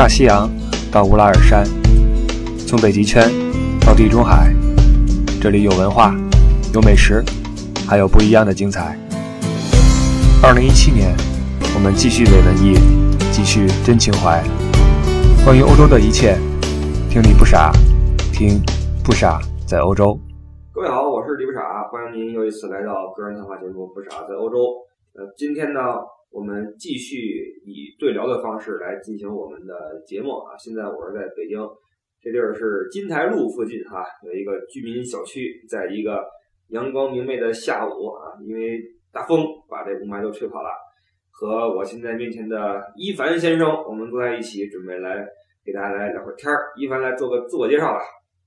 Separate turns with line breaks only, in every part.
大西洋到乌拉尔山，从北极圈到地中海，这里有文化，有美食，还有不一样的精彩。二零一七年，我们继续伪文艺，继续真情怀。关于欧洲的一切，听你不傻，听不傻在欧洲。
各位好，我是李不傻，欢迎您又一次来到个人谈话节目《不傻在欧洲》。呃，今天呢，我们继续以对聊的方式来进行我们的节目啊。现在我是在北京，这地儿是金台路附近哈，有一个居民小区，在一个阳光明媚的下午啊，因为大风把这雾霾都吹跑了。和我现在面前的伊凡先生，我们坐在一起，准备来给大家来聊会儿天儿。伊凡来做个自我介绍吧。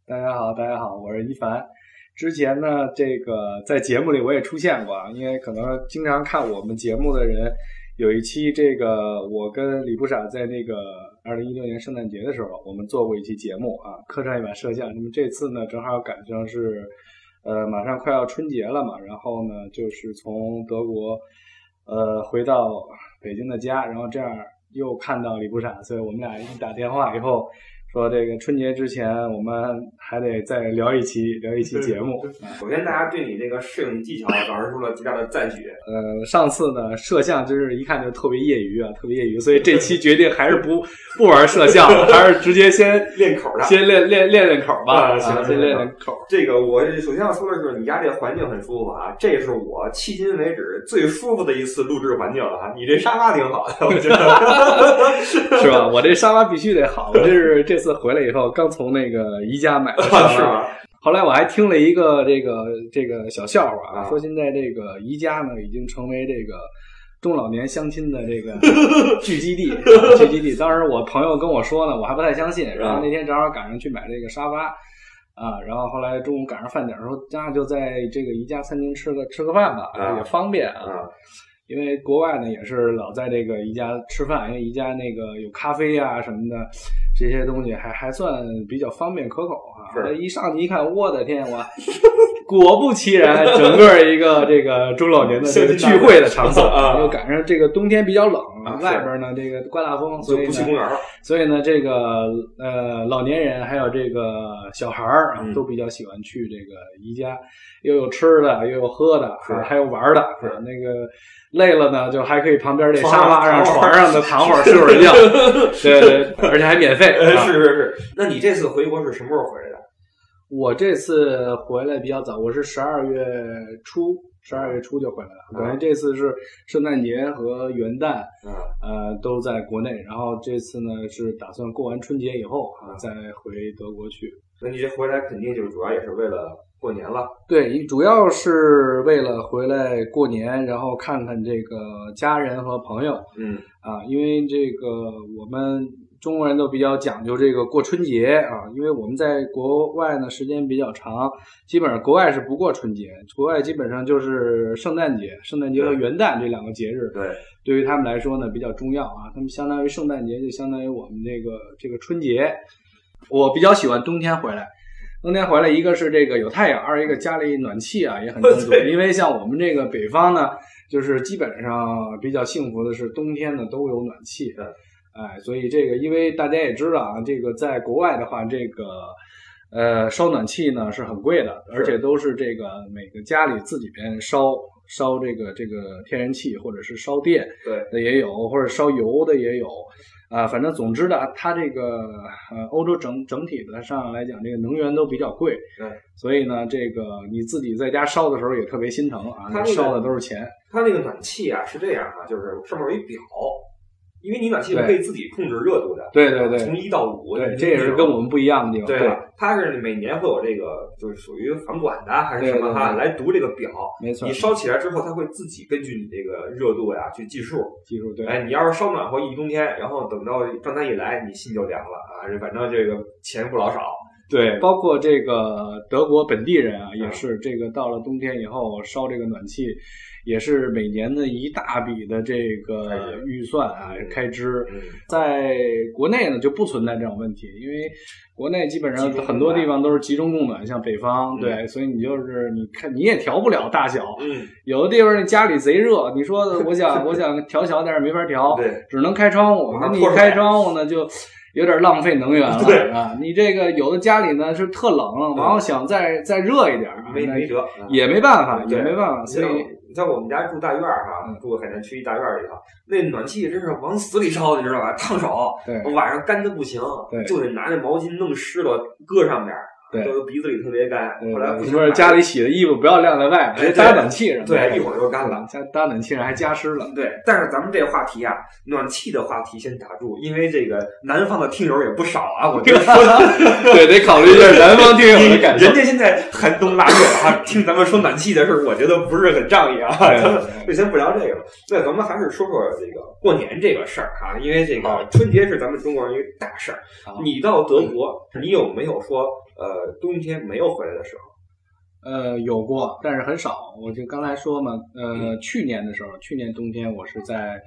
大家好，大家好，我是伊凡。之前呢，这个在节目里我也出现过，啊，因为可能经常看我们节目的人，有一期这个我跟李不傻在那个二零一六年圣诞节的时候，我们做过一期节目啊，客串一把摄像。那么这次呢，正好赶上是，呃，马上快要春节了嘛，然后呢，就是从德国，呃，回到北京的家，然后这样又看到李不傻，所以我们俩一打电话以后。说这个春节之前，我们还得再聊一期聊一期节目。
首先，大家对你这个摄影技巧表示出了极大的赞许。
呃，上次呢，摄像真是一看就特别业余啊，特别业余，所以这期决定还是不 不玩摄像，还是直接先
练口的，
先练练练练口吧。
行，
先练练口。
这个我首先要说的是，你家这环境很舒服啊，这是我迄今为止最舒服的一次录制环境了啊。你这沙发挺好的，我觉得
是吧？我这沙发必须得好，我这是这。次回来以后，刚从那个宜家买的
是吧？
后来我还听了一个这个这个小笑话啊，说现在这个宜家呢已经成为这个中老年相亲的这个 聚集地，聚集地。当时我朋友跟我说呢，我还不太相信。然后那天正好赶上去买这个沙发啊，然后后来中午赶上饭点说，那就在这个宜家餐厅吃个吃个饭吧，也方便啊。因为国外呢也是老在这个宜家吃饭，因为宜家那个有咖啡啊什么的。这些东西还还算比较方便可口啊！一上去一看，我的天，我 果不其然，整个一个这个中老年的 这个聚会的场所 啊，又赶上这个冬天比较冷，外边呢这个刮大风，所以不去公园，所以呢这个呃老年人还有这个小孩儿都比较喜欢去这个宜家，又有吃的，又有喝的，还有玩的，是。那个。累了呢，就还可以旁边这沙发上、床上的躺会儿、睡会儿觉，对对，而且还免费。
是是是，那你这次回国是什么时候回来的？
我这次回来比较早，我是十二月初，十二月初就回来了。等于这次是圣诞节和元旦，呃，都在国内。然后这次呢，是打算过完春节以后啊，再回德国去。
那你这回来肯定就主要也是为了。过年了，
对，主要是为了回来过年，然后看看这个家人和朋友。
嗯
啊，因为这个我们中国人都比较讲究这个过春节啊，因为我们在国外呢时间比较长，基本上国外是不过春节，国外基本上就是圣诞节、圣诞节和元旦这两个节日。
对，
对于他们来说呢比较重要啊，他们相当于圣诞节就相当于我们这个这个春节。我比较喜欢冬天回来。冬天回来，一个是这个有太阳，二一个家里暖气啊也很充足。因为像我们这个北方呢，就是基本上比较幸福的是冬天呢都有暖气。哎，所以这个因为大家也知道啊，这个在国外的话，这个呃烧暖气呢是很贵的，而且都是这个每个家里自己边烧烧这个这个天然气或者是烧电的也有，或者烧油的也有。啊，反正总之呢，它这个呃，欧洲整整体的上来讲，这个能源都比较贵，
对，
所以呢，这个你自己在家烧的时候也特别心疼啊，它烧的都是钱。
它那个暖气啊是这样啊，就是上面有一表。因为你暖气是可以自己控制热度的，
对对对，
从一到五，
对，这也是跟我们不一样的地方。
对，它是每年会有这个，就是属于房管的还是什么哈，来读这个表。
没错，
你烧起来之后，它会自己根据你这个热度呀去计数，
计数对。
哎，你要是烧暖和一冬天，然后等到状态一来，你心就凉了啊，反正这个钱不老少。
对，包括这个德国本地人啊，也是这个到了冬天以后烧这个暖气。也是每年的一大笔的这个预算啊，开支。在国内呢就不存在这种问题，因为国内基本上很多地方都是集中供暖，像北方，对，所以你就是你看你也调不了大小。
嗯，
有的地方那家里贼热，你说我想我想调小点没法调，
对，
只能开窗户。那你开窗户呢就。有点浪费能源了，
对
啊。你这个有的家里呢是特冷，然后想再再热一点，
没没辙，
也没办法，也没办法。所以
你像我们家住大院儿哈，住海淀区一大院里头，那暖气真是往死里烧，你知道吧？烫手，晚上干的不行，就得拿那毛巾弄湿了搁上边。
对，
都鼻子里特别干。后来不
是家里洗的衣服不要晾在外面，搭暖气上。
对，一会儿就干了。
加搭暖气上还加湿了。
对，但是咱们这个话题啊，暖气的话题先打住，因为这个南方的听友也不少啊。我觉得
对，得考虑一下南方听友的感受。
人家现在寒冬腊月啊，听咱们说暖气的事儿，我觉得不是很仗义啊。咱们就先不聊这个了。那咱们还是说说这个过年这个事儿哈，因为这个春节是咱们中国人一个大事儿。你到德国，你有没有说？呃，冬天没有回来的时候，
呃，有过，但是很少。我就刚才说嘛，呃，去年的时候，去年冬天我是在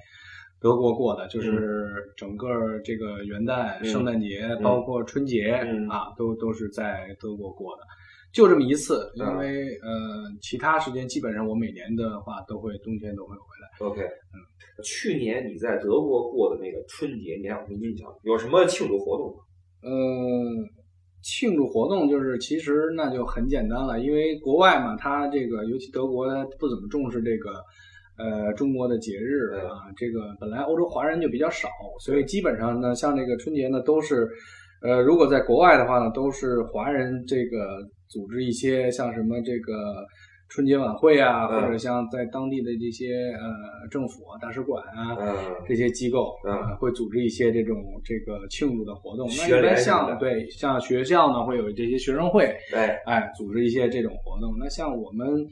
德国过的，就是整个这个元旦、圣诞节，包括春节啊，都都是在德国过的，就这么一次。因为呃，其他时间基本上我每年的话都会冬天都会回来。
OK，嗯，去年你在德国过的那个春节，你还有什么印象？有什么庆祝活动吗？
嗯。庆祝活动就是其实那就很简单了，因为国外嘛，它这个尤其德国不怎么重视这个呃中国的节日啊，这个本来欧洲华人就比较少，所以基本上呢，像这个春节呢都是呃如果在国外的话呢，都是华人这个组织一些像什么这个。春节晚会啊，或者像在当地的这些呃政府啊、大使馆啊这些机构，会组织一些这种这个庆祝的活动。那一般像对像学校呢，会有这些学生会，
对，
哎，组织一些这种活动。那像我们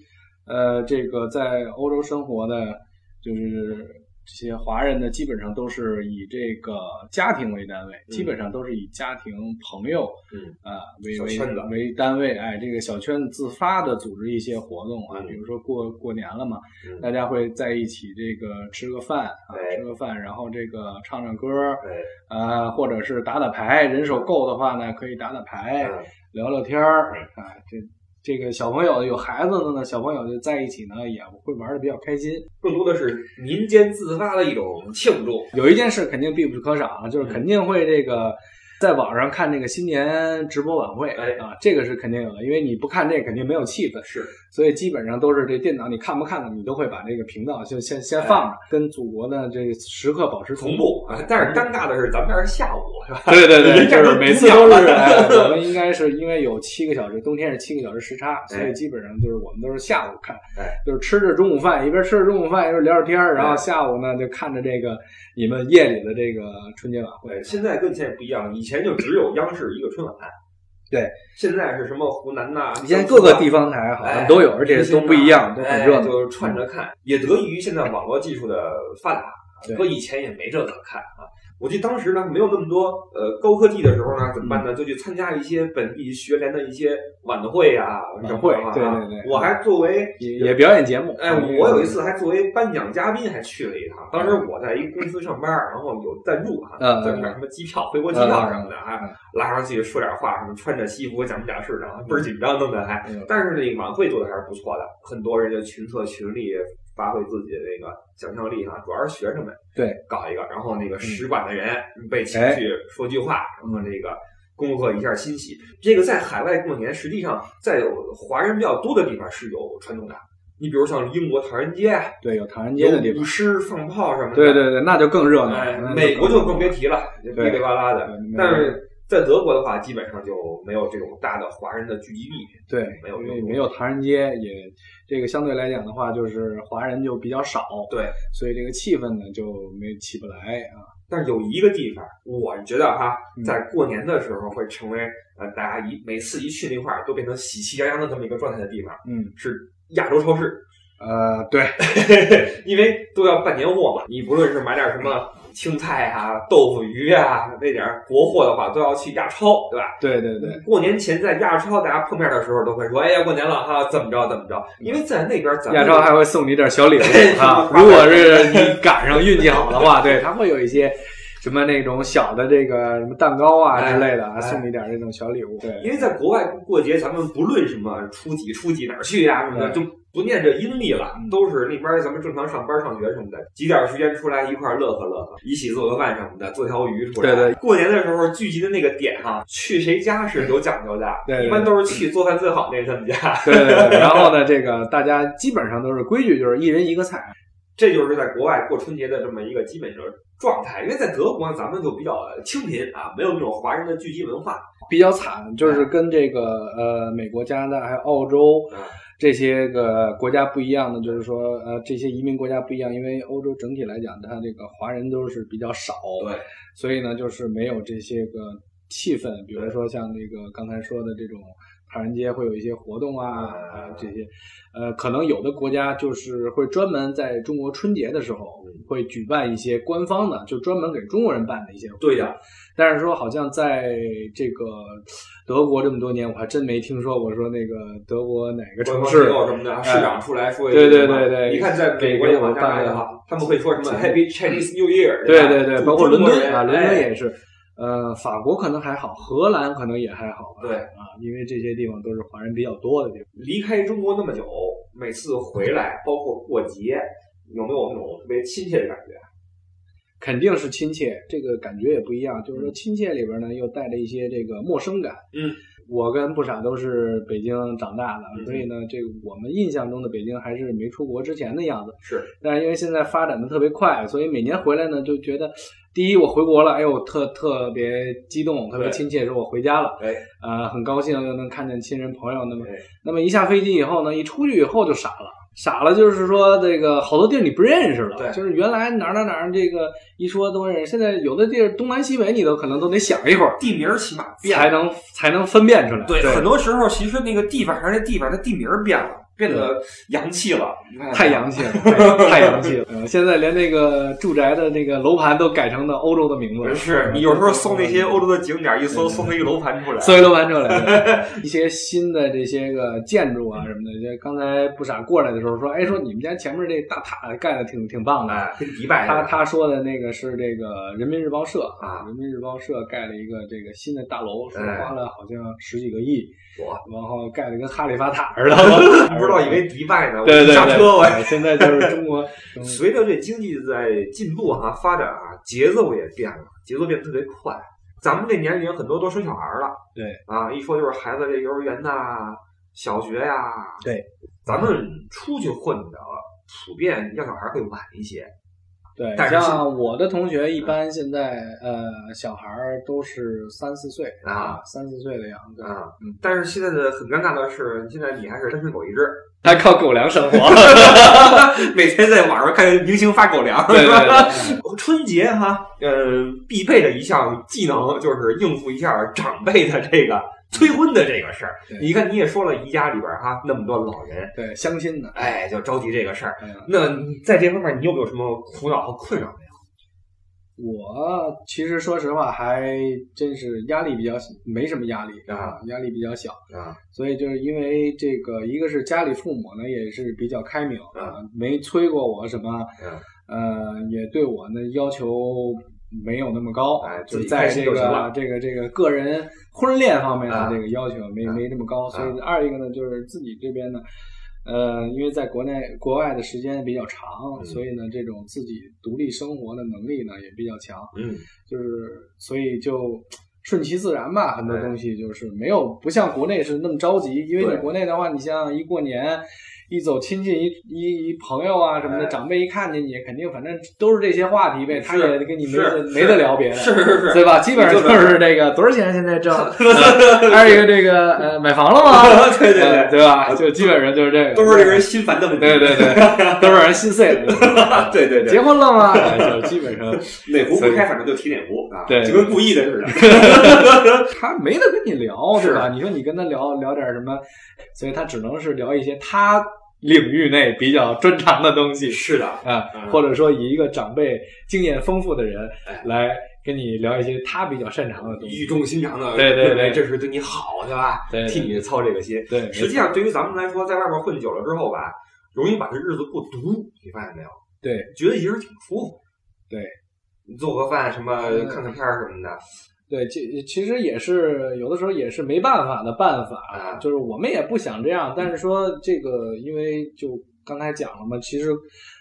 呃这个在欧洲生活的，就是。这些华人呢，基本上都是以这个家庭为单位，基本上都是以家庭、朋友，
嗯。
啊为为为单位，哎，这个小圈子自发的组织一些活动啊，比如说过过年了嘛，大家会在一起这个吃个饭啊，吃个饭，然后这个唱唱歌，啊，或者是打打牌，人手够的话呢，可以打打牌，聊聊天儿，啊，这。这个小朋友有孩子的呢，小朋友就在一起呢，也会玩的比较开心。
更多的是民间自发的一种庆祝。
有一件事肯定必不可少，就是肯定会这个。在网上看那个新年直播晚会，
哎
啊，这个是肯定有的，因为你不看这肯定没有气氛，
是，
所以基本上都是这电脑，你看不看的，你都会把这个频道就先先放着，跟祖国的这时刻保持
同
步
啊。但是尴尬的是，咱们这是下午，是吧？
对对对，就是每次都是，我们应该是因为有七个小时，冬天是七个小时时差，所以基本上就是我们都是下午看，就是吃着中午饭，一边吃着中午饭一边聊着天然后下午呢就看着这个你们夜里的这个春节晚会。
现在跟以前不一样，以前就只有央。视一个春晚，
对，
现在是什么湖南呐？
现在各个地方台好像都有，而且都不一样，都很热闹，
就串着看。也得益于现在网络技术的发达，搁以前也没这个看啊。我记得当时呢，没有那么多呃高科技的时候呢，怎么办呢？就去参加一些本地学联的一些晚会呀、
晚会。对对对，
我还作为
也表演节目。
哎，我有一次还作为颁奖嘉宾还去了一趟。当时我在一公司上班，然后有赞助啊，赞助点什么机票、回国机票什么的，还拉上去说点话，什么穿着西服讲不讲事的，倍儿紧张弄的还。但是那个晚会做的还是不错的，很多人就群策群力。发挥自己的这个想象力哈，主要是学生们
对
搞一个，然后那个使馆的人被请去说句话，然后那个恭贺一下欣喜。这个在海外过年，实际上在有华人比较多的地方是有传统的。你比如像英国唐人街，
对，有唐人街的地方，
舞狮放炮什么的，
对对对，那就更热闹。
美国就更别提了，噼里啪啦的。但是在德国的话，基本上就没有这种大的华人的聚集地，
对，
没有，
因为没有唐人街也。这个相对来讲的话，就是华人就比较少，
对，
所以这个气氛呢就没起不来啊。
但是有一个地方，我觉得哈，在过年的时候会成为呃大家一每次一去那块儿都变成喜气洋洋的这么一个状态的地方，
嗯，
是亚洲超市。
呃，对，
因为都要办年货嘛，你不论是买点什么。青菜啊，豆腐鱼啊，那点国货的话，都要去亚超，对吧？
对对对。
过年前在亚超，大家碰面的时候都会说：“哎呀，过年了哈，怎么着怎么着？”因为在那边，
亚超还会送你点小礼物啊。如果是你赶上运气好的话，对他会有一些什么那种小的这个什么蛋糕啊之类的，送你点这种小礼物。对，
因为在国外过节，咱们不论什么初几初几哪儿去呀什么的，就不念这阴历了，都是那边咱们正常上班上学什么的，挤点时间出来一块乐呵乐呵，一起做个饭什么的，做条鱼出
来。对对，
过年的时候聚集的那个点哈，去谁家是有讲究的，
对，
一般都是去做饭最好那他们家。
对对对，然后呢，这个大家基本上都是规矩，就是一人一个菜。
这就是在国外过春节的这么一个基本的状态，因为在德国咱们就比较清贫啊，没有那种华人的聚集文化，
比较惨，就是跟这个呃美国、加拿大还有澳洲这些个国家不一样的，就是说呃这些移民国家不一样，因为欧洲整体来讲，它这个华人都是比较少，
对，
所以呢就是没有这些个气氛，比如说像那个刚才说的这种。唐人街会有一些活动啊，啊这些，呃，可能有的国家就是会专门在中国春节的时候会举办一些官方的，就专门给中国人办的一些活动。
对呀，
但是说好像在这个德国这么多年，我还真没听说过说那个德国哪个城市
什么的市长出来说。
对对对对，
你看在美国
我
办的话，他们会说什么 Happy Chinese New Year。
对对对，包括伦敦啊，伦敦也是。呃，法国可能还好，荷兰可能也还好吧。
对
啊，因为这些地方都是华人比较多的地方。
离开中国那么久，每次回来，包括过节，有没有那种特别亲切的感觉？
肯定是亲切，这个感觉也不一样。就是说，亲切里边呢，又带着一些这个陌生感。
嗯。
我跟不傻都是北京长大的，所以呢，这个我们印象中的北京还是没出国之前的样子。
是，
但是因为现在发展的特别快，所以每年回来呢，就觉得第一我回国了，哎呦，特特别激动，特别亲切，说我回家了，
哎，
呃，很高兴又能看见亲人朋友。那么，那么一下飞机以后呢，一出去以后就傻了。傻了，就是说这个好多地儿你不认识了，
对，
就是原来哪儿哪儿哪儿这个一说都认识，现在有的地儿东南西北你都可能都得想一会儿，
地名起码变
才能才能分辨出来。
对，很多时候其实那个地方还是地方，它地名变了。变得洋气了，
太洋气了，太洋气了。嗯，现在连那个住宅的那个楼盘都改成了欧洲的名字。
是你有时候搜那些欧洲的景点，一搜搜一个楼盘出来，
搜一楼盘出来。一些新的这些个建筑啊什么的，就刚才不傻过来的时候说，哎，说你们家前面这大塔盖的挺挺棒的，
跟迪拜。
他他说的那个是这个人民日报社啊，人民日报社盖了一个这个新的大楼，说花了好像十几个亿。
哇！
然后盖的跟哈利法塔似的，
不知道以为迪拜呢。
对对
对，
我现在就是中国。
随着这经济在进步哈发展啊，节奏也变了，节奏变得特别快。咱们这年龄很多都生小孩了，
对
啊，一说就是孩子这幼儿园呐、小学呀，
对，
咱们出去混的普遍要小孩会晚一些。
对，像我的同学，一般现在呃，小孩儿都是三四岁啊，三四岁的样子
啊。嗯，但是现在的很尴尬的是，现在你还是单身狗一只，
还靠狗粮生活，
每天在网上看明星发狗粮。
对对对，
春节哈，呃，必备的一项技能就是应付一下长辈的这个。催婚的这个事儿，你看你也说了，宜家里边哈那么多老人，
对相亲的，
哎，就着急这个事儿。那在这方面，你有没有什么苦恼和困扰没有？
我其实说实话，还真是压力比较没什么压力啊，压力比较小
啊。
所以就是因为这个，一个是家里父母呢也是比较开明啊，没催过我什么，呃，也对我呢要求。没有那么高，就在这个这个这个个人婚恋方面的这个要求没没那么高，所以二一个呢，就是自己这边呢，呃，因为在国内国外的时间比较长，所以呢，这种自己独立生活的能力呢也比较强，
嗯，
就是所以就顺其自然吧，很多东西就是没有不像国内是那么着急，因为你国内的话，你像一过年。一走亲戚一一一朋友啊什么的，长辈一看见你，肯定反正都是这些话题呗，他也跟你没得没得聊别的，
是是是，
对吧？基本上就是这个多少钱现在挣，还有一个这个呃买房了吗？
对对对，
对吧？就基本上就是这个，
都是令人心烦的问题，
对对对，都是让人心碎的，
对对对。
结婚了吗？就基本上
哪壶不开，反正就提哪壶啊，
对，
就跟故意的似的。
他没得跟你聊，是吧？你说你跟他聊聊点什么，所以他只能是聊一些他。领域内比较专长的东西。
是的。
啊，或者说以一个长辈经验丰富的人来跟你聊一些他比较擅长的东西，
语重心长的，
对对对，
这是对你好，对吧？
对，
替你操这个心。
对，
实际上对于咱们来说，在外面混久了之后吧，容易把这日子过独，你发现没有？
对，
觉得一人挺舒服。
对，
你做个饭什么，看看片儿什么的。
对，其其实也是有的时候也是没办法的办法，就是我们也不想这样，但是说这个，因为就刚才讲了嘛，其实。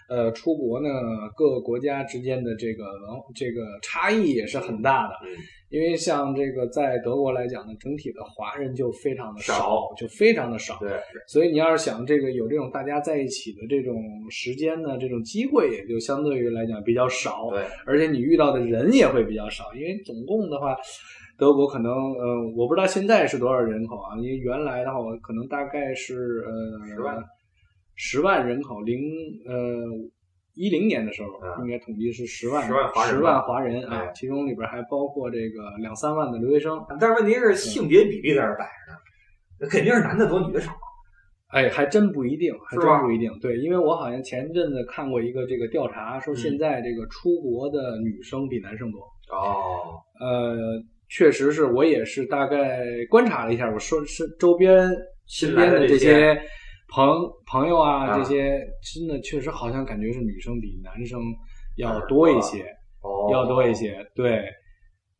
呃，出国呢，各个国家之间的这个文这个差异也是很大的。
嗯，
因为像这个在德国来讲呢，整体的华人就非常的
少，
就非常的少。
对，
所以你要是想这个有这种大家在一起的这种时间呢，这种机会也就相对于来讲比较少。
对，
而且你遇到的人也会比较少，因为总共的话，德国可能呃，我不知道现在是多少人口啊？因为原来的话我，可能大概是呃
十万。
十万人口，零呃一零年的时候，应该统计是十万
十万华
人，十万华人啊，其中里边还包括这个两三万的留学生。
但是问题是性别比例在这摆着呢，那肯定是男的多，女的少。
哎，还真不一定，还真不一定。对，因为我好像前阵子看过一个这个调查，说现在这个出国的女生比男生多。
哦，
呃，确实是我也是大概观察了一下，我说是周边身边
的
这些。朋朋友啊，这些真的确实好像感觉是女生比男生要多一些，要多一些。对，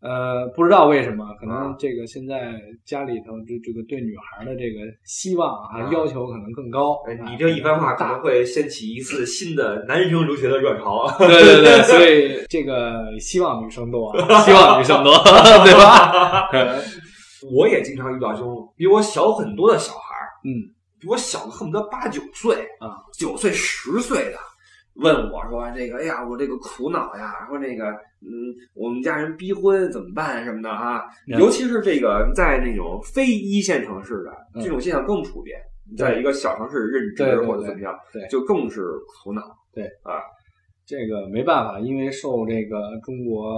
呃，不知道为什么，可能这个现在家里头这这个对女孩的这个希望啊要求可能更高。
你这一番话可能会掀起一次新的男生留学的热潮。
对对对，所以这个希望女生多，希望女生多，对吧？
我也经常遇到这种比我小很多的小孩儿
嗯。
比我小的恨不得八九岁
啊，
九岁十岁的，问我说：“这个，哎呀，我这个苦恼呀，说这个，嗯，我们家人逼婚怎么办什么的啊？尤其是这个在那种非一线城市的这种现象更普遍，在一个小城市任职或者怎么样，
对，
就更是苦恼。
对
啊，
这个没办法，因为受这个中国。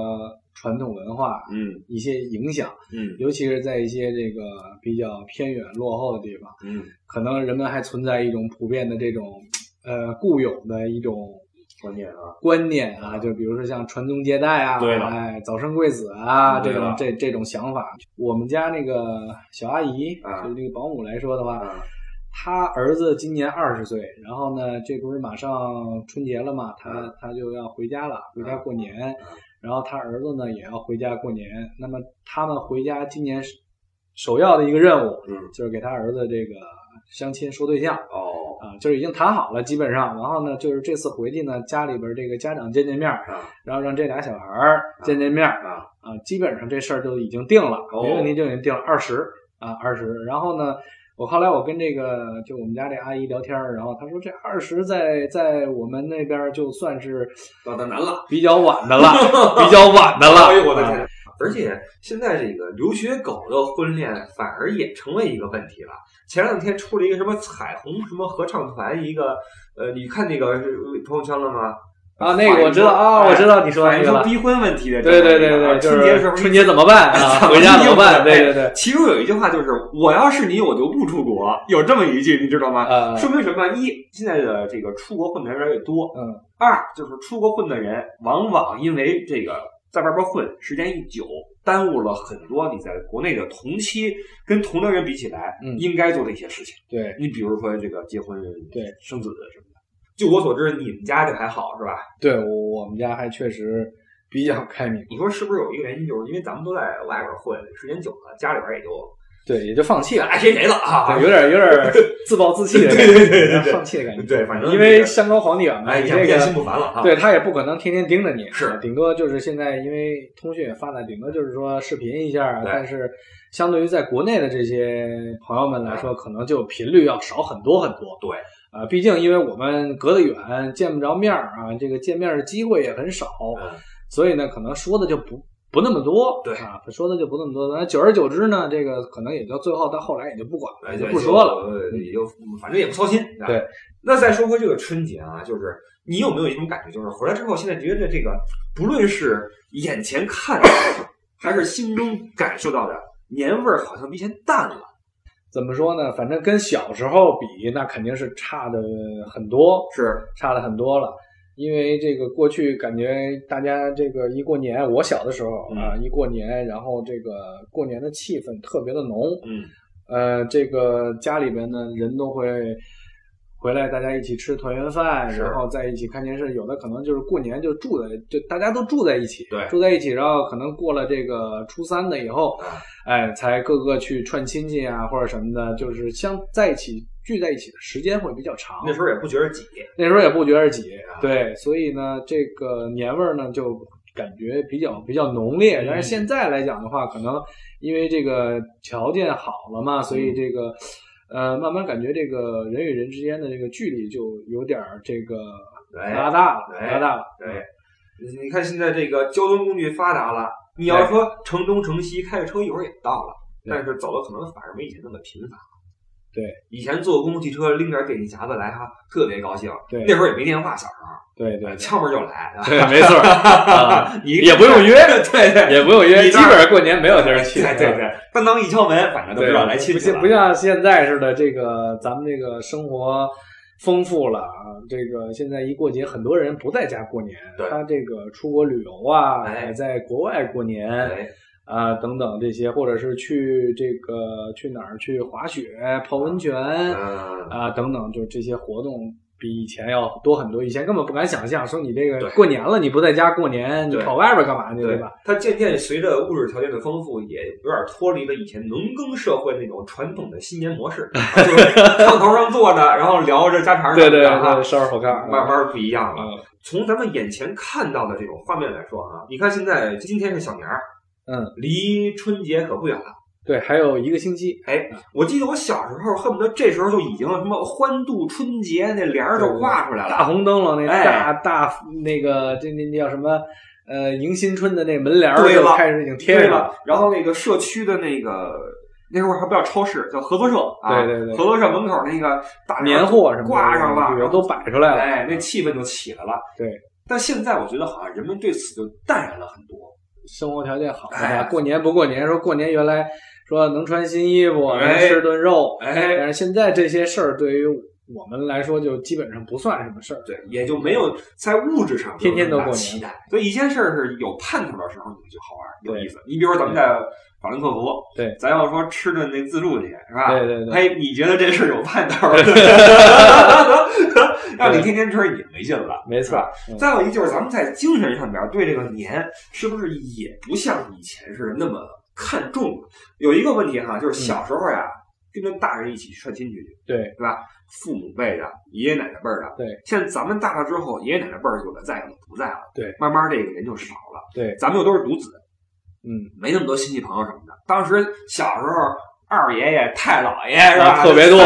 传统文化，
嗯，
一些影响，
嗯，
尤其是在一些这个比较偏远落后的地方，
嗯，
可能人们还存在一种普遍的这种，呃，固有的一种
观念啊，
观念啊，就比如说像传宗接代啊，
对
哎，早生贵子啊，这种这这种想法。我们家那个小阿姨，就那个保姆来说的话，她儿子今年二十岁，然后呢，这不是马上春节了嘛，他他就要回家了，回家过年。然后他儿子呢也要回家过年，那么他们回家今年首要的一个任务，
嗯，
就是给他儿子这个相亲说对象，
哦，
啊，就是已经谈好了，基本上，然后呢，就是这次回去呢，家里边这个家长见见面，然后让这俩小孩儿见见面，
啊，
啊，基本上这事儿就已经定了，没问题，就已经定了二十啊，二十，然后呢。我后来我跟这个就我们家这阿姨聊天然后她说这二十在在我们那边就算是
老的难了，
比较晚的了，比较晚的了。
哎呦我的天！而且现在这个留学狗的婚恋反而也成为一个问题了。前两天出了一个什么彩虹什么合唱团，一个呃，你看那个朋友圈了吗？
啊，那个我知道啊，我知道你说那个
逼婚问题的，
对对对对，
春节时候
春节怎么办啊？回家怎么办？对对对，
其中有一句话就是“我要是你，我就不出国”，有这么一句，你知道吗？说明什么？一，现在的这个出国混的人越来越多；
嗯，
二就是出国混的人往往因为这个在外边混时间一久，耽误了很多你在国内的同期跟同龄人比起来应该做的一些事情。
对
你比如说这个结婚、
对
生子什么。就我所知，你们家就还好是吧？
对，我我们家还确实比较开明。
你说是不是有一个原因，就是因为咱们都在外边混时间久了，家里边也就
对，也就放弃了，
爱谁谁了啊？
有点有点 自暴自弃的感
觉，
放弃的感觉。
对，反正
因为山高皇帝远嘛，
哎，
这个
心不烦了啊。
对他也不可能天天盯着你，
是
顶多就是现在因为通讯也发达，顶多就是说视频一下。但是相对于在国内的这些朋友们来说，可能就频率要少很多很多。
对。
啊，毕竟因为我们隔得远，见不着面儿啊，这个见面的机会也很少，所以呢，可能说的就不不那么多。
对
啊，说的就不那么多。那久而久之呢，这个可能也就最后到后来也就不管了，
就
不说了，
也就反正也不操心。
对。
那再说回这个春节啊，就是你有没有一种感觉，就是回来之后，现在觉得这个不论是眼前看到的，还是心中感受到的年味儿，好像比以前淡了。
怎么说呢？反正跟小时候比，那肯定是差的很多，
是
差的很多了。因为这个过去感觉大家这个一过年，我小的时候啊，一过年，然后这个过年的气氛特别的浓，
嗯，
呃，这个家里边呢人都会回来大家一起吃团圆饭，然后在一起看电视。有的可能就是过年就住在，就大家都住在一起，
对
住在一起，然后可能过了这个初三的以后，
啊
哎，才各个去串亲戚啊或者什么的，就是相在一起聚在一起的时间会比较长。
那时候也不觉得挤，
那时候也不觉得挤
啊，
对，所以呢，这个年味儿呢就感觉比较比较浓烈。
嗯
但是现在来讲的话，可能因为这个条件好了嘛，所
嗯
以这个呃，慢慢感觉这个人与人之间的这个距离就有点儿这个拉大了，拉大了。
对，你你看现在这个交通工具发达了，你要说城东城西开个车一会儿也到了，但是走的可能反而没以前那么频繁。
对，
以前坐公共汽车拎点电器匣子来哈，特别高兴。
对
那会儿也没电话，小时候
对对对
敲门就来。
对，没错
你
也不用约，
对对，
也不用约，
你
基本上过年没有地儿去。
对对对，当当一敲门，反正都
对，
知道来亲戚了。
不像现在似的，这个咱们这个生活丰富了啊。这个现在一过节，很多人不在家过年，他这个出国旅游啊，在国外过年
哎，
啊等等这些，或者是去这个去哪儿去滑雪、泡温泉
嗯，
啊等等，就这些活动。比以前要多很多，以前根本不敢想象，说你这个过年了，你不在家过年，你跑外边干嘛去，对吧？？
它渐渐随着物质条件的丰富，也有点脱离了以前农耕社会那种传统的新年模式，就是炕头上坐着，然后聊着家常什
对对对，烧着火炕，
慢慢不一样了。
嗯
从咱们眼前看到的这种画面来说啊，你看现在今天是小年儿，
嗯，
离春节可不远了。
对，还有一个星期，
哎，我记得我小时候恨不得这时候就已经什么欢度春节那帘儿都挂出来了大。
红灯笼那
哎
大大那个这那那叫什么？呃，迎新春的那门帘儿
对了
就开始已经贴上了。，
然后那个社区的那个那时候还不叫超市，叫合作社啊。
对对对
合作社门口那个大
年货什么
挂上了，
对都摆出来了。
哎，那气氛就起来了。
对，
但现在我觉得好像人们对此就淡然了很多。
生活条件好的
哎
话，过年不过年，说过年原来说能穿新衣服，能
哎
吃顿肉，
哎，
但是现在这些事儿对于我们来说就基本上不算什么事儿。
对，也就没有在物质上
天天都过年
期待。所以一件事儿是有盼头的时候，你就好玩有意思。你比如说咱们在法兰克福，
对，
咱要说吃顿那自助去，是吧？
对对对
哎，你觉得这事儿有盼头？让你天天吃，你没劲了。
没错
再有一就是咱们在精神上边对这个年是不是也不像以前似的那么看重了？有一个问题哈，就是小时候呀，跟着大人一起去串亲戚去，
对
对吧？父母辈的、爷爷奶奶辈的，
对。
现在咱们大了之后，爷爷奶奶辈儿有的在，有的不在了，
对。
慢慢这个人就少了，
对，
咱们又都是独子，
嗯，
没那么多亲戚朋友什么的。当时小时候，二爷爷、太姥爷是吧？
啊特别多？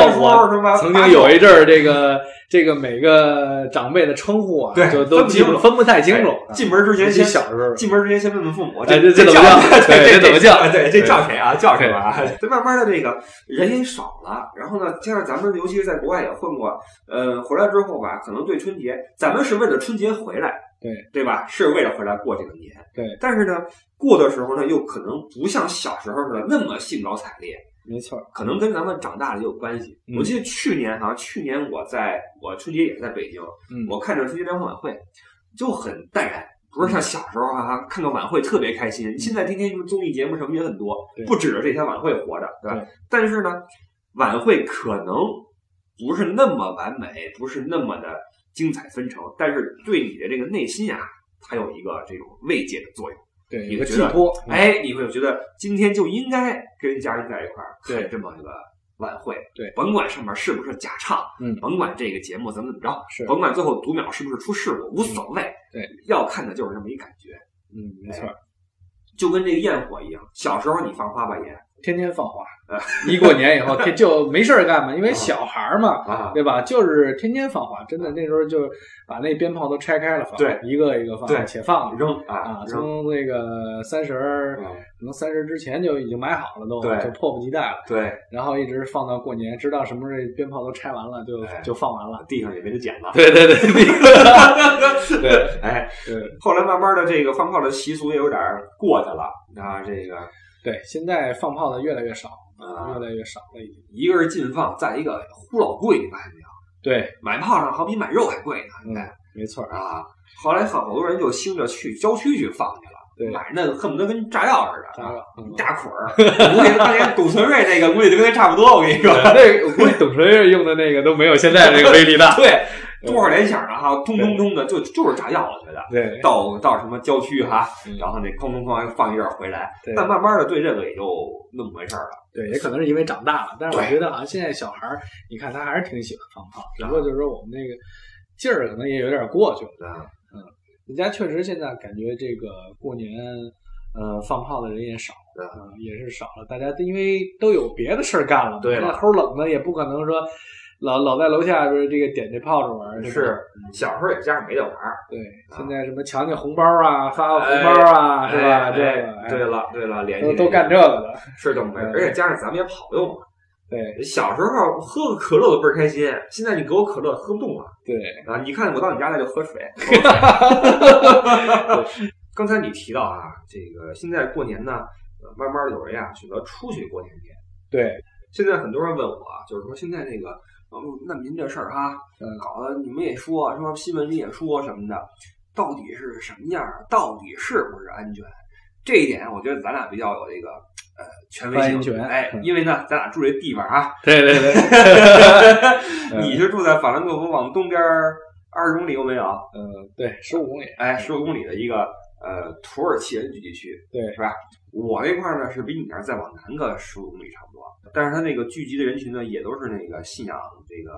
曾经有一阵儿，这个这个每个长辈的称呼啊，
对
就都记不分不太清楚
哎。进门之前先
小时候，
进门之前先问问父母，
哎
这
这这怎么叫
对
对这怎么叫
哎对，这叫谁啊？叫什么啊？这慢慢的，这个人也少了。然后呢，加上咱们尤其是在国外也混过，呃，回来之后吧，可能对春节，咱们是为了春节回来，
对
对吧？是为了回来过这个年。
对。
但是呢，过的时候呢，又可能不像小时候似的那么兴高采烈。
没错，
可能跟咱们长大了也有关系。
嗯
我记得去年好像、去年我在我春节也是在北京，
嗯，
我看着春节联欢晚会就很淡然，不是像小时候啊、看个晚会特别开心。现在天天综艺节目什么也很多，不指着这些晚会活着，对吧？
对
但是呢，晚会可能不是那么完美，不是那么的精彩纷呈，但是对你的这个内心啊，它有一个这种慰藉的作用。
对
你觉得
寄托，嗯
哎，你会觉得今天就应该跟家人在一块儿
对
看这么一个晚会，
对
甭管上面是不是假唱，
嗯
甭管这个节目怎么怎么着，
是
甭管最后读秒是不是出事故，无所谓，
对，
要看的就是这么一感觉，
嗯，没错，
就跟这个焰火一样，小时候你放花吧烟
天天放花
啊，
一过年以后天就没事儿干嘛，因为小孩儿嘛，
啊，
对吧？就是天天放花，真的那时候就把那鞭炮都拆开了放，
对
一个一个放，
对
且放
扔啊
从那个三十可能三十之前就已经买好了，都
对
就迫不及待了，
对，
然后一直放到过年，直到什么时候这鞭炮都拆完了，就
哎
就放完了。
地上也没得捡了，
对对对，对
哎，
对
后来慢慢的这个放炮的习俗也有点过去了啊，这个
对，现在放炮的越来越少，
啊
越，来越少了已经。
一个是禁放，再一个呼老贵，你发现没有？
对，
买炮仗好比买肉还贵呢，
嗯
你看。
没错，
啊，后来好好多人就兴着去郊区去放去了，买那个恨不得跟炸药似的，
炸药
一大捆儿。我估计当年董存瑞那个估计就跟那差不多。我跟你说，
那我估计董存瑞用的那个都没有现在这个威力大。
对，多少联想的哈，通通通的，就就是炸药，我觉得。
对，
到到什么郊区哈，然后那哐哐哐放一阵回来，但慢慢的对这个也就那么回事了。
对，也可能是因为长大了，但是我觉得好像现在小孩儿，你看他还是挺喜欢放炮，只不过就是说我们那个劲儿可能也有点过去了。嗯，人家确实现在感觉这个过年，呃，放炮的人也少，嗯，也是少了。大家因为都有别的事儿干了，
对
了，齁冷的也不可能说。老老在楼下说这个点这炮仗玩
是小时候也加上没得玩
对，现在什么抢抢红包啊，发个红包啊，是吧？这个
对了对了，联
系都干这个的，
是这么回事。而且加上咱们也跑动嘛。
对，
小时候喝个可乐都倍儿开心，现在你给我可乐喝不动了。
对
啊，你看我到你家来就喝水。刚才你提到啊，这个现在过年呢，慢慢有人呀选择出去过年去。
对，
现在很多人问我，就是说现在那个。难民这事儿哈，搞得你们也说，什么新闻里也说什么的，到底是什么样？到底是不是安全？这一点，我觉得咱俩比较有这个呃权威性。哎，因为呢，咱俩住这地方啊。
对对 对。
你是住在法兰克福往东边二十公里有没有？
嗯，对，十五公里。
哎，十五公里的一个呃土耳其人聚集区，
对，
是吧？我那块呢是比你那儿再往南个十五公里差不多。但是它那个聚集的人群呢，也都是那个信仰这个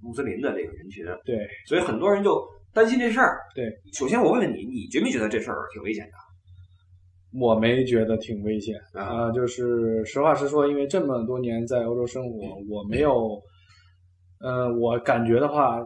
穆斯林的这个人群，
对，
所以很多人就担心这事儿。
对，
首先我问问你，你觉没觉得这事儿挺危险的？
我没觉得挺危险啊，就是实话实说，因为这么多年在欧洲生活，我没有，呃，我感觉的话。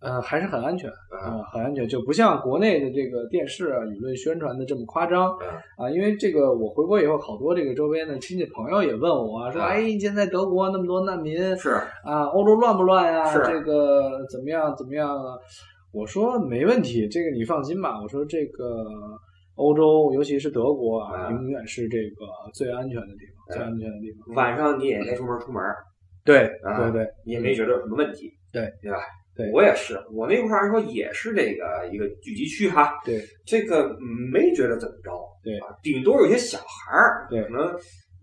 呃，还是很安全，啊，很安全，就不像国内的这个电视啊、舆论宣传的这么夸张，啊，因为这个我回国以后，好多这个周边的亲戚朋友也问我，说，哎，现在德国那么多难民，
是
啊，欧洲乱不乱呀？
是
这个怎么样？怎么样？啊？我说没问题，这个你放心吧。我说这个欧洲，尤其是德国啊，永远是这个最安全的地方，最安全的地方。
晚上你也该出门出门，
对，对对，
你也没觉得有什么问题，
对，
对吧？
对，
我也是，我那块儿说也是这个一个聚集区哈。
对，
这个没觉得怎么着。
对，
顶多有些小孩儿，
对，
可能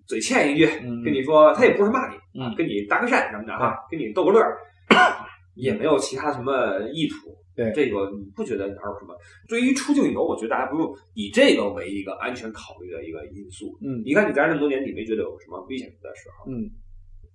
嘴欠一句，跟你说，他也不是骂你，嗯，跟你搭个讪什么的哈，跟你逗个乐儿，也没有其他什么意图。
对，
这个你不觉得哪有什么？对于出境游，我觉得大家不用以这个为一个安全考虑的一个因素。
嗯，
你看你在这那么多年，你没觉得有什么危险的时候？
嗯，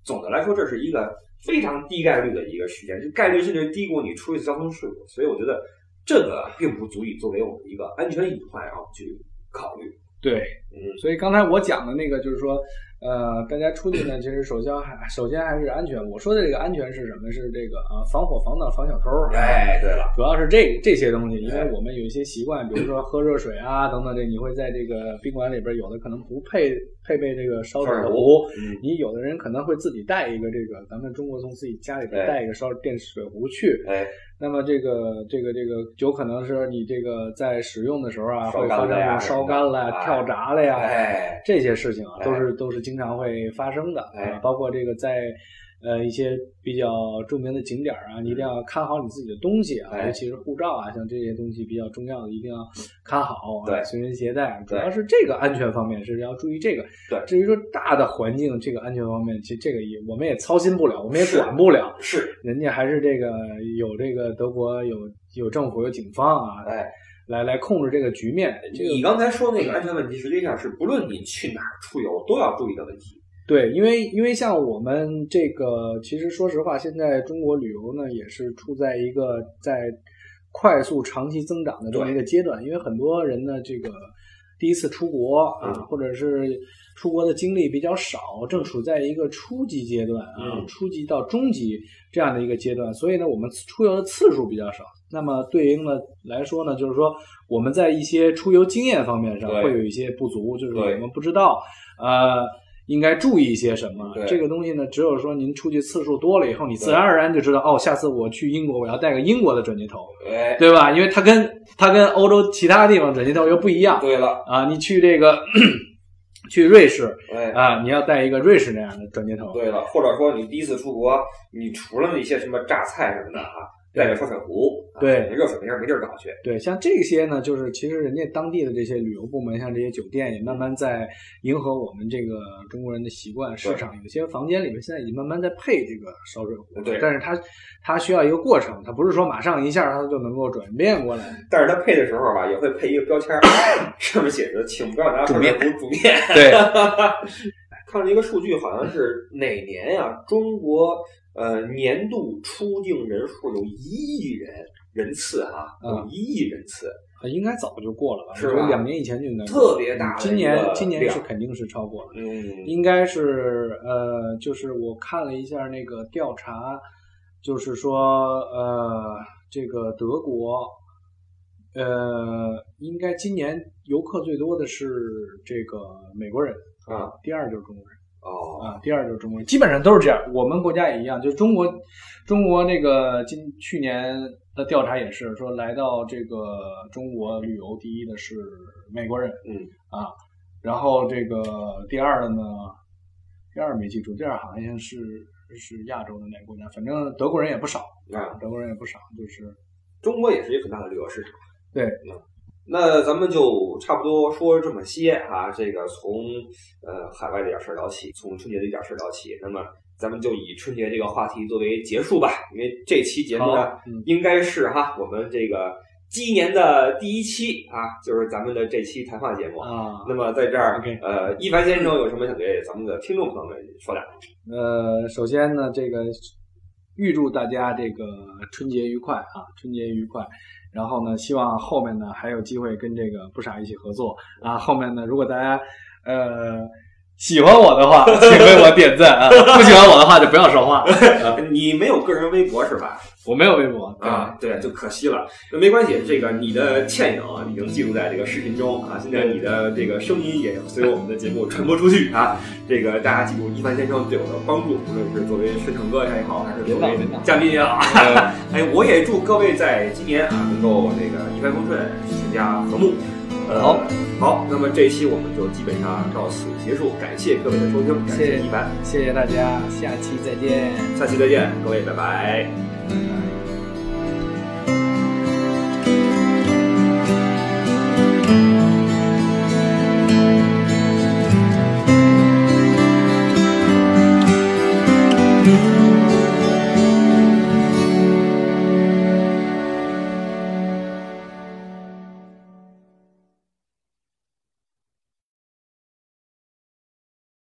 总的来说，这是一个。非常低概率的一个事件，就概率甚至低过你出一次交通事故，所以我觉得这个并不足以作为我们一个安全隐患，然后去考虑。
对，嗯，所以刚才我讲的那个就是说。呃，大家出去呢，其实首先还首先还是安全。我说的这个安全是什么？是这个啊，防火、防盗、防小偷。
哎，对了，
主要是这这些东西，因为我们有一些习惯，比如说喝热水啊等等，这你会在这个宾馆里边，有的可能不配配备这个烧水壶，你有的人可能会自己带一个这个，咱们中国从自己家里边带一个烧电水壶去。
哎。
那么这个这个这个有可能是你这个在使用的时候啊，会发生烧干了、跳闸了呀，这些事情啊，都是都是经常会发生的。
哎，
包括这个在呃一些比较著名的景点啊，你一定要看好你自己的东西啊，尤其是护照啊，像这些东西比较重要的，一定要看好，
对，
随身携带。主要是这个安全方面是要注意这个。
对，
至于说大的环境这个安全方面，其实这个也我们也操心不了，我们也管不了。
是，
人家还是这个有这个。德国有有政府有警方啊，
哎，
来来控制这个局面。
你刚才说那个安全问题，实际上是不论你去哪儿出游都要注意的问题。
对，因为因为像我们这个，其实说实话，现在中国旅游呢也是处在一个在快速长期增长的这么一个阶段。因为很多人呢，这个第一次出国啊，或者是出国的经历比较少，正处在一个初级阶段啊，初级到中级。这样的一个阶段，所以呢，我们出游的次数比较少。那么对应的来说呢，就是说我们在一些出游经验方面上会有一些不足，就是我们不知道呃应该注意一些什么。这个东西呢，只有说您出去次数多了以后，你自然而然就知道哦，下次我去英国我要带个英国的转接头，对吧？因为它跟它跟欧洲其他地方转接头又不一样。
对了
啊，你去这个。去瑞士，
哎
啊，你要带一个瑞士那样的转接头。
对了，或者说你第一次出国，你除了那些什么榨菜什么的哈，带个烧水壶，
对，
热水没事没地儿搞去。
对，像这些呢，就是其实人家当地的这些旅游部门，像这些酒店也慢慢在迎合我们这个中国人的习惯市场。有些房间里面现在已经慢慢在配这个烧水壶，
对，
但是它它需要一个过程，它不是说马上一下它就能够转变过来。
但是它配的时候吧，也会配一个标签，上面写着“请不要拿烧水壶煮面 ”。
对。
看了一个数据，好像是哪年呀？中国呃年度出境人数有一亿人人次啊，有一亿人次，
应该早就过了吧？
是吧？
两年以前就应该
特别大。
今年今年是肯定是超过了，
嗯，
应该是呃，就是我看了一下那个调查，就是说呃，这个德国呃，应该今年游客最多的是这个美国人。啊，第二就是中国人
哦，
啊，第二就是中国，基本上都是这样。我们国家也一样，就中国，中国那个今去年的调查也是说，来到这个中国旅游第一的是美国人，
嗯
啊，然后这个第二的呢，第二没记住，第二好像是是亚洲的哪个国家，反正德国人也不少
啊，
德国人也不少，就是
中国也是一个很大的旅游市场，
对。
那咱们就差不多说这么些啊，这个从呃海外这点事儿聊起，从春节这点事儿聊起，那么咱们就以春节这个话题作为结束吧，因为这期节目呢，应该是哈我们这个鸡年的第一期啊，就是咱们的这期谈话节目
啊。
那么在这儿，呃，一凡先生有什么想对咱们的听众朋友们说的？
呃，首先呢，这个预祝大家这个春节愉快啊，春节愉快。然后呢，希望后面呢还有机会跟这个不傻一起合作啊。后面呢，如果大家呃喜欢我的话，请为我点赞啊；不喜欢我的话，就不要说话。
你没有个人微博是吧？
我没有微博
啊，对，就可惜了。那没关系，这个你的倩影已经记录在这个视频中啊。现在你的这个声音也随我们的节目传播出去啊。这个大家记住一凡先生对我的帮助，无论是作为顺成哥也好，还是作为嘉宾也好。哎，我也祝各位在今年啊能够这个一帆风顺，全家和睦。
好，
好，那么这一期我们就基本上到此结束，感谢各位的收听，感谢一凡，
谢谢大家，下期再见，
下期再见，各位拜拜。
拜拜。